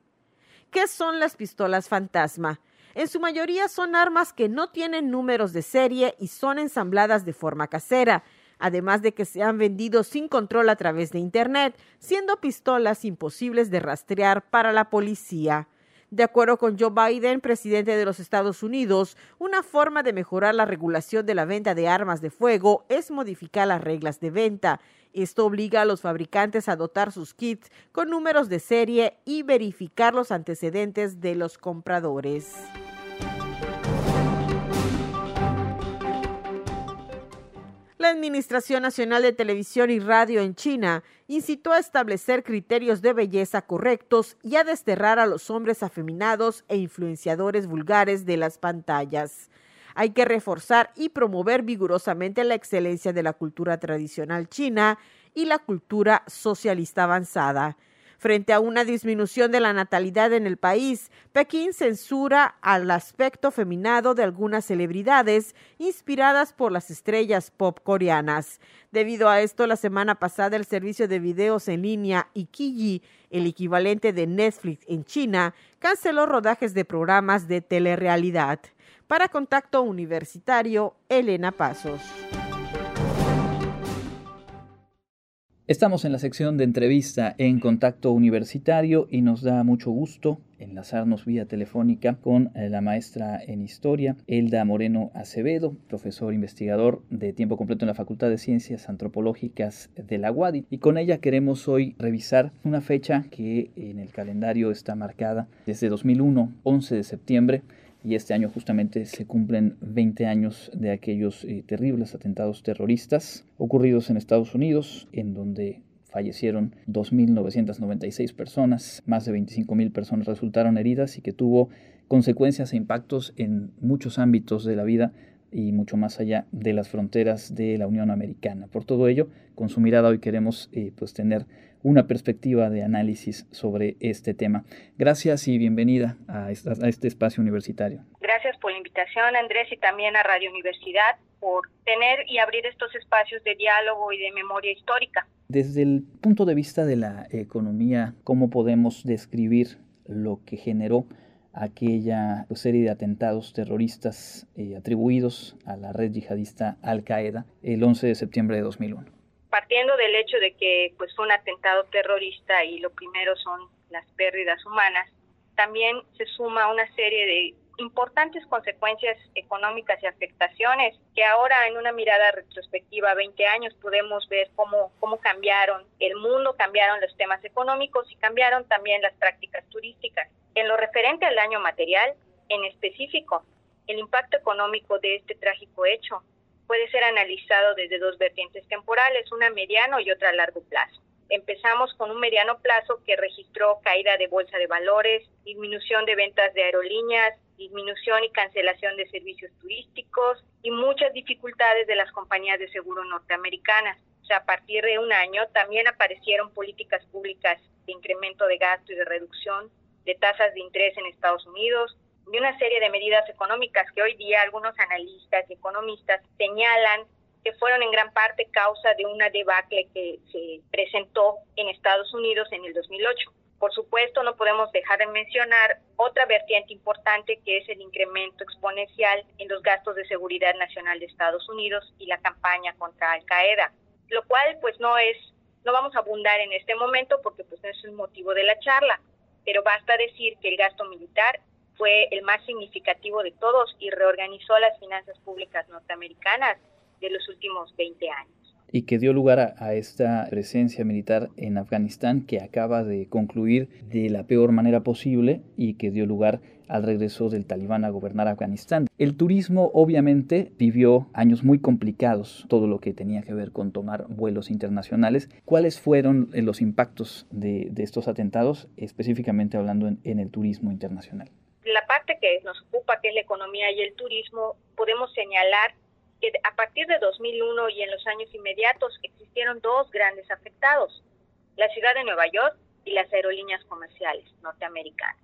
¿Qué son las pistolas fantasma? En su mayoría son armas que no tienen números de serie y son ensambladas de forma casera además de que se han vendido sin control a través de Internet, siendo pistolas imposibles de rastrear para la policía. De acuerdo con Joe Biden, presidente de los Estados Unidos, una forma de mejorar la regulación de la venta de armas de fuego es modificar las reglas de venta. Esto obliga a los fabricantes a dotar sus kits con números de serie y verificar los antecedentes de los compradores. La Administración Nacional de Televisión y Radio en China incitó a establecer criterios de belleza correctos y a desterrar a los hombres afeminados e influenciadores vulgares de las pantallas. Hay que reforzar y promover vigorosamente la excelencia de la cultura tradicional china y la cultura socialista avanzada. Frente a una disminución de la natalidad en el país, Pekín censura al aspecto feminado de algunas celebridades inspiradas por las estrellas pop coreanas. Debido a esto, la semana pasada el servicio de videos en línea Ikiji, el equivalente de Netflix en China, canceló rodajes de programas de telerrealidad. Para Contacto Universitario, Elena Pasos. Estamos en la sección de entrevista en Contacto Universitario y nos da mucho gusto enlazarnos vía telefónica con eh, la maestra en historia, Elda Moreno Acevedo, profesor investigador de tiempo completo en la Facultad de Ciencias Antropológicas de la UADI. Y con ella queremos hoy revisar una fecha que en el calendario está marcada desde 2001, 11 de septiembre, y este año justamente se cumplen 20 años de aquellos eh, terribles atentados terroristas ocurridos en Estados Unidos, en donde fallecieron 2.996 personas, más de 25.000 personas resultaron heridas y que tuvo consecuencias e impactos en muchos ámbitos de la vida y mucho más allá de las fronteras de la Unión Americana. Por todo ello, con su mirada hoy queremos eh, pues tener una perspectiva de análisis sobre este tema. Gracias y bienvenida a, este espacio universitario. Gracias por la invitación, Andrés, y también a Radio Universidad por tener y abrir estos espacios de diálogo y de memoria histórica. Desde el punto de vista de la economía, ¿cómo podemos describir lo que generó aquella serie de atentados terroristas eh, atribuidos a la red yihadista Al Qaeda el 11 de septiembre de 2001. Partiendo del hecho de que pues, fue un atentado terrorista y lo primero son las pérdidas humanas, también se suma una serie de importantes consecuencias económicas y afectaciones que ahora en una mirada retrospectiva 20 años podemos ver cómo, cómo cambiaron el mundo, cambiaron los temas económicos y cambiaron también las prácticas turísticas. En lo referente al daño material, en específico, el impacto económico de este trágico hecho puede ser analizado desde dos vertientes temporales, una mediano y otra a largo plazo. Empezamos con un mediano plazo que registró caída de bolsa de valores, disminución de ventas de aerolíneas, disminución y cancelación de servicios turísticos y muchas dificultades de las compañías de seguro norteamericanas. O a partir de un año también aparecieron políticas públicas de incremento de gasto y de reducción de tasas de interés en Estados Unidos, de una serie de medidas económicas que hoy día algunos analistas y economistas señalan que fueron en gran parte causa de una debacle que se presentó en Estados Unidos en el 2008. Por supuesto, no podemos dejar de mencionar otra vertiente importante que es el incremento exponencial en los gastos de seguridad nacional de Estados Unidos y la campaña contra Al Qaeda, lo cual pues no es, no vamos a abundar en este momento porque pues no es el motivo de la charla, pero basta decir que el gasto militar fue el más significativo de todos y reorganizó las finanzas públicas norteamericanas de los últimos 20 años y que dio lugar a, esta presencia militar en Afganistán que acaba de concluir de la peor manera posible y que dio lugar al regreso del talibán a gobernar Afganistán. El turismo obviamente vivió años muy complicados, todo lo que tenía que ver con tomar vuelos internacionales. ¿Cuáles fueron eh, los impactos de, estos atentados, específicamente hablando en el turismo internacional? La parte que nos ocupa, que es la economía y el turismo, podemos señalar que a partir de 2001 y en los años inmediatos existieron dos grandes afectados, la ciudad de Nueva York y las aerolíneas comerciales norteamericanas.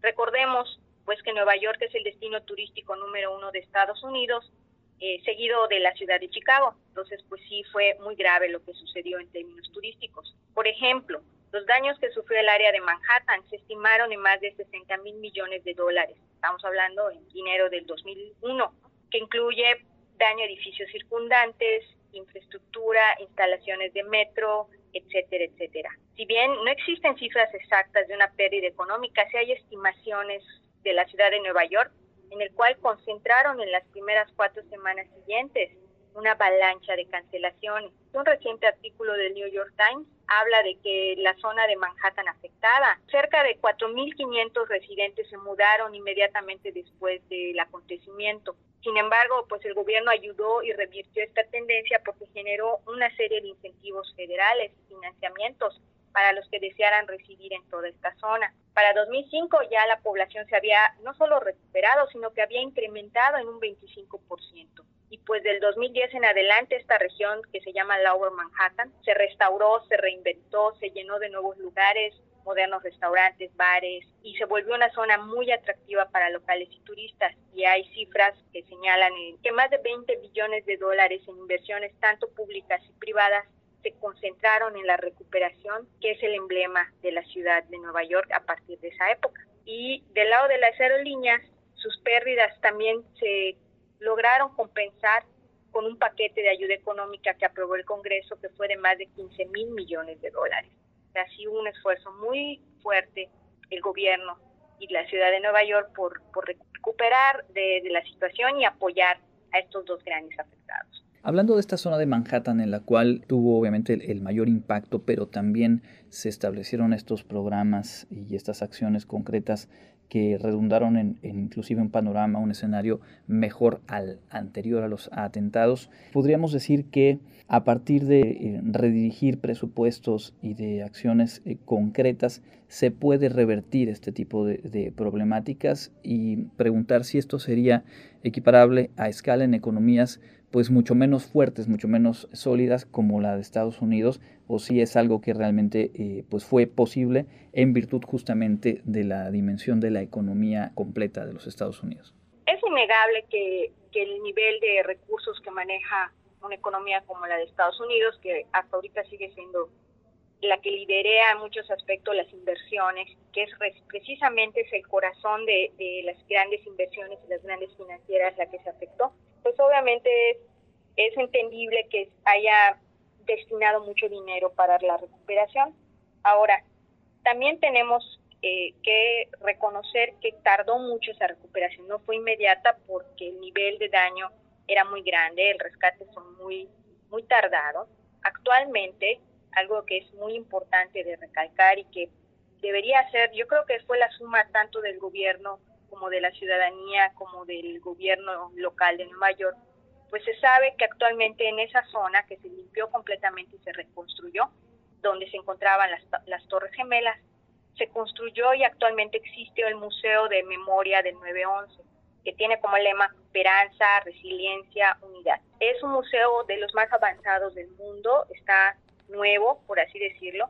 Recordemos pues que Nueva York es el destino turístico número uno de Estados Unidos, eh, seguido de la ciudad de Chicago. Entonces, pues sí fue muy grave lo que sucedió en términos turísticos. Por ejemplo, los daños que sufrió el área de Manhattan se estimaron en más de 60 mil millones de dólares. Estamos hablando en dinero del 2001, que incluye daño a edificios circundantes, infraestructura, instalaciones de metro, etcétera, etcétera. Si bien no existen cifras exactas de una pérdida económica, sí hay estimaciones de la ciudad de Nueva York, en el cual concentraron en las primeras cuatro semanas siguientes una avalancha de cancelaciones. Un reciente artículo del New York Times habla de que la zona de Manhattan afectada, cerca de 4.500 residentes se mudaron inmediatamente después del acontecimiento. Sin embargo, pues el gobierno ayudó y revirtió esta tendencia porque generó una serie de incentivos federales, financiamientos para los que desearan residir en toda esta zona. Para 2005 ya la población se había no solo recuperado, sino que había incrementado en un 25% y pues del 2010 en adelante esta región que se llama Lower Manhattan se restauró, se reinventó, se llenó de nuevos lugares, modernos restaurantes, bares y se volvió una zona muy atractiva para locales y turistas y hay cifras que señalan que más de 20 billones de dólares en inversiones tanto públicas y privadas se concentraron en la recuperación, que es el emblema de la ciudad de Nueva York a partir de esa época. Y del lado de las aerolíneas, sus pérdidas también se lograron compensar con un paquete de ayuda económica que aprobó el Congreso que fue de más de 15 mil millones de dólares. Así un esfuerzo muy fuerte el gobierno y la ciudad de Nueva York por, por recuperar de, la situación y apoyar a estos dos grandes afectados. Hablando de esta zona de Manhattan en la cual tuvo obviamente el, mayor impacto, pero también se establecieron estos programas y estas acciones concretas que redundaron en, inclusive un panorama, un escenario mejor al anterior a los atentados. Podríamos decir que a partir de eh, redirigir presupuestos y de acciones eh, concretas se puede revertir este tipo de, de problemáticas y preguntar si esto sería equiparable a escala en economías pues mucho menos fuertes, mucho menos sólidas como la de Estados Unidos, o si es algo que realmente eh, pues fue posible en virtud justamente de la dimensión de la economía completa de los Estados Unidos. Es innegable que, que el nivel de recursos que maneja una economía como la de Estados Unidos, que hasta ahorita sigue siendo la que liderea en muchos aspectos las inversiones, que es precisamente es el corazón de, las grandes inversiones y las grandes financieras la que se afectó pues obviamente es, entendible que haya destinado mucho dinero para la recuperación. Ahora, también tenemos eh, que reconocer que tardó mucho esa recuperación, no fue inmediata porque el nivel de daño era muy grande, el rescate son muy, muy tardado. Actualmente, algo que es muy importante de recalcar y que debería ser, yo creo que fue la suma tanto del gobierno como de la ciudadanía, como del gobierno local de Nueva York, pues se sabe que actualmente en esa zona que se limpió completamente y se reconstruyó, donde se encontraban las, las Torres Gemelas, se construyó y actualmente existe el Museo de Memoria del 911, que tiene como lema esperanza, resiliencia, unidad. Es un museo de los más avanzados del mundo, está nuevo, por así decirlo,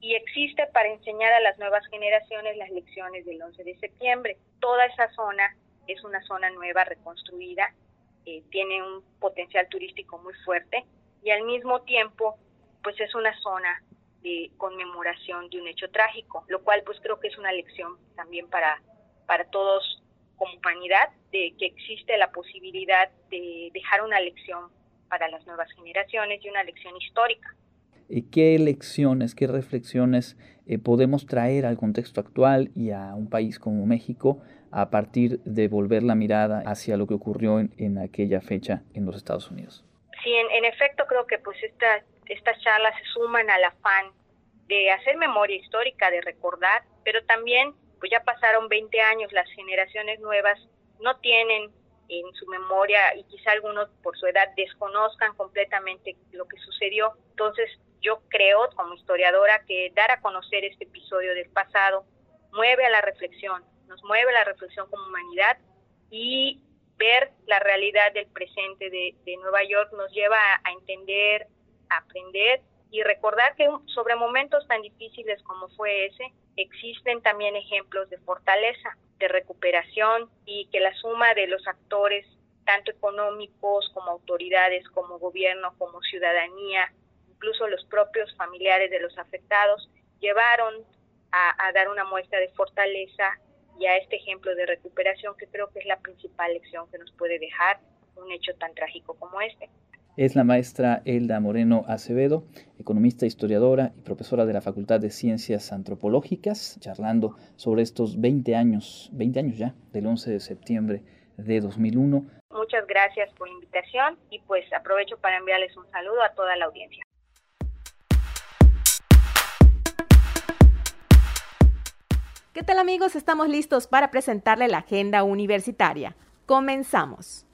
y existe para enseñar a las nuevas generaciones las lecciones del 11 de septiembre. Toda esa zona es una zona nueva, reconstruida, eh, tiene un potencial turístico muy fuerte y al mismo tiempo pues es una zona de conmemoración de un hecho trágico, lo cual pues creo que es una lección también para, para todos como humanidad, de que existe la posibilidad de dejar una lección para las nuevas generaciones y una lección histórica. Eh, qué lecciones, qué reflexiones eh, podemos traer al contexto actual y a un país como México a partir de volver la mirada hacia lo que ocurrió en, aquella fecha en los Estados Unidos. Sí, en, efecto creo que pues esta, estas charlas se suman al afán de hacer memoria histórica, de recordar, pero también pues ya pasaron 20 años, las generaciones nuevas no tienen en su memoria y quizá algunos por su edad desconozcan completamente lo que sucedió. Entonces, yo creo como historiadora que dar a conocer este episodio del pasado mueve a la reflexión, nos mueve a la reflexión como humanidad y ver la realidad del presente de, Nueva York nos lleva a, entender, a aprender y recordar que sobre momentos tan difíciles como fue ese, existen también ejemplos de fortaleza, de recuperación y que la suma de los actores, tanto económicos como autoridades, como gobierno, como ciudadanía, incluso los propios familiares de los afectados, llevaron a, dar una muestra de fortaleza y a este ejemplo de recuperación que creo que es la principal lección que nos puede dejar un hecho tan trágico como este. Es la maestra Elda Moreno Acevedo, economista, historiadora y profesora de la Facultad de Ciencias Antropológicas, charlando sobre estos 20 años, 20 años ya, del 11 de septiembre de 2001. Muchas gracias por la invitación y pues aprovecho para enviarles un saludo a toda la audiencia. ¿Qué tal amigos? Estamos listos para presentarle la agenda universitaria. Comenzamos.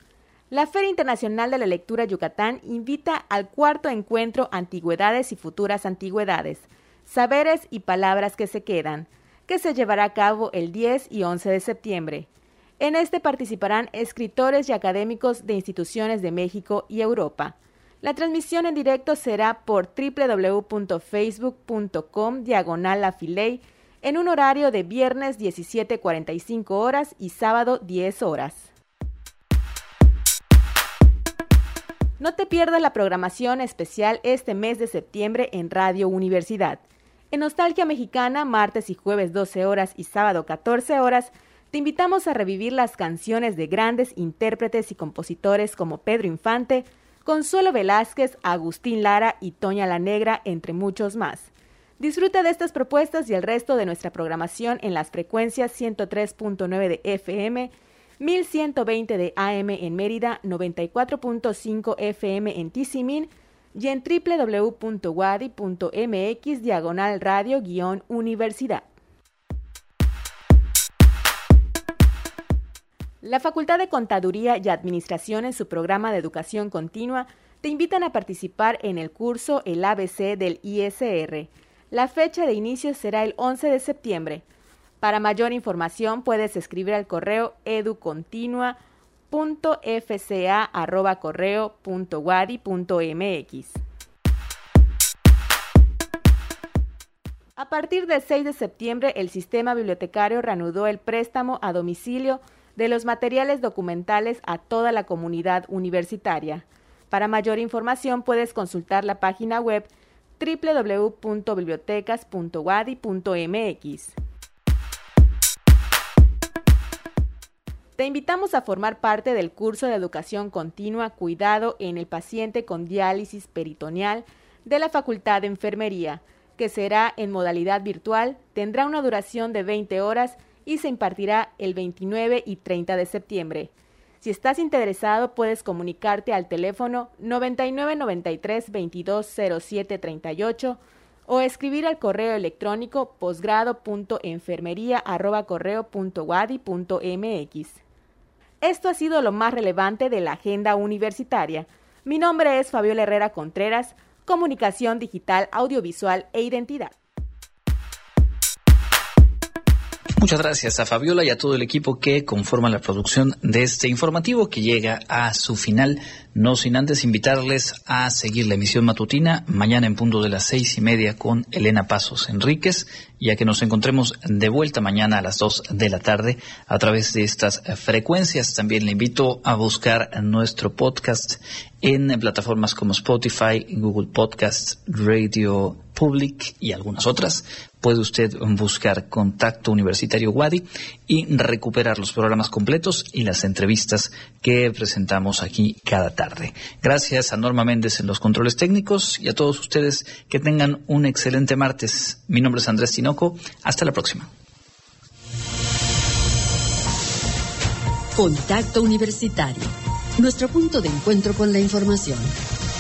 La Feria Internacional de la Lectura Yucatán invita al cuarto encuentro Antigüedades y Futuras Antigüedades, Saberes y Palabras que se quedan, que se llevará a cabo el 10 y 11 de septiembre. En este participarán escritores y académicos de instituciones de México y Europa. La transmisión en directo será por www.facebook.com diagonal en un horario de viernes 17.45 horas y sábado 10 horas. No te pierdas la programación especial este mes de septiembre en Radio Universidad. En Nostalgia Mexicana, martes y jueves 12 horas y sábado 14 horas, te invitamos a revivir las canciones de grandes intérpretes y compositores como Pedro Infante, Consuelo Velázquez, Agustín Lara y Toña la Negra, entre muchos más. Disfruta de estas propuestas y el resto de nuestra programación en las frecuencias 103.9 de FM, 1120 de AM en Mérida, 94.5 FM en Tizimín y en www.wadi.mx diagonal radio-universidad. La Facultad de Contaduría y Administración en su programa de educación continua te invitan a participar en el curso El ABC del ISR la fecha de inicio será el 11 de septiembre. Para mayor información puedes escribir al correo educontinua.fca.correo.wadi.mx. A partir del 6 de septiembre, el sistema bibliotecario reanudó el préstamo a domicilio de los materiales documentales a toda la comunidad universitaria. Para mayor información puedes consultar la página web www.bibliotecas.wadi.mx. Te invitamos a formar parte del curso de educación continua Cuidado en el paciente con diálisis peritoneal de la Facultad de Enfermería, que será en modalidad virtual, tendrá una duración de 20 horas y se impartirá el 29 y 30 de septiembre. Si estás interesado, puedes comunicarte al teléfono 9993 220738 o escribir al correo electrónico posgrado.enfermería@correo.wadi.mx. Esto ha sido lo más relevante de la agenda universitaria. Mi nombre es Fabiola Herrera Contreras, Comunicación Digital, Audiovisual e Identidad. Muchas gracias a Fabiola y a todo el equipo que conforma la producción de este informativo que llega a su final. No sin antes invitarles a seguir la emisión matutina mañana en punto de las seis y media con Elena Pasos Enríquez y a que nos encontremos de vuelta mañana a las dos de la tarde a través de estas frecuencias. También le invito a buscar nuestro podcast en plataformas como Spotify, Google Podcasts, Radio Public y algunas otras puede usted buscar Contacto Universitario Wadi y recuperar los programas completos y las entrevistas que presentamos aquí cada tarde. Gracias a Norma Méndez en los controles técnicos y a todos ustedes que tengan un excelente martes. Mi nombre es Andrés Tinoco. Hasta la próxima. Contacto Universitario. Nuestro punto de encuentro con la información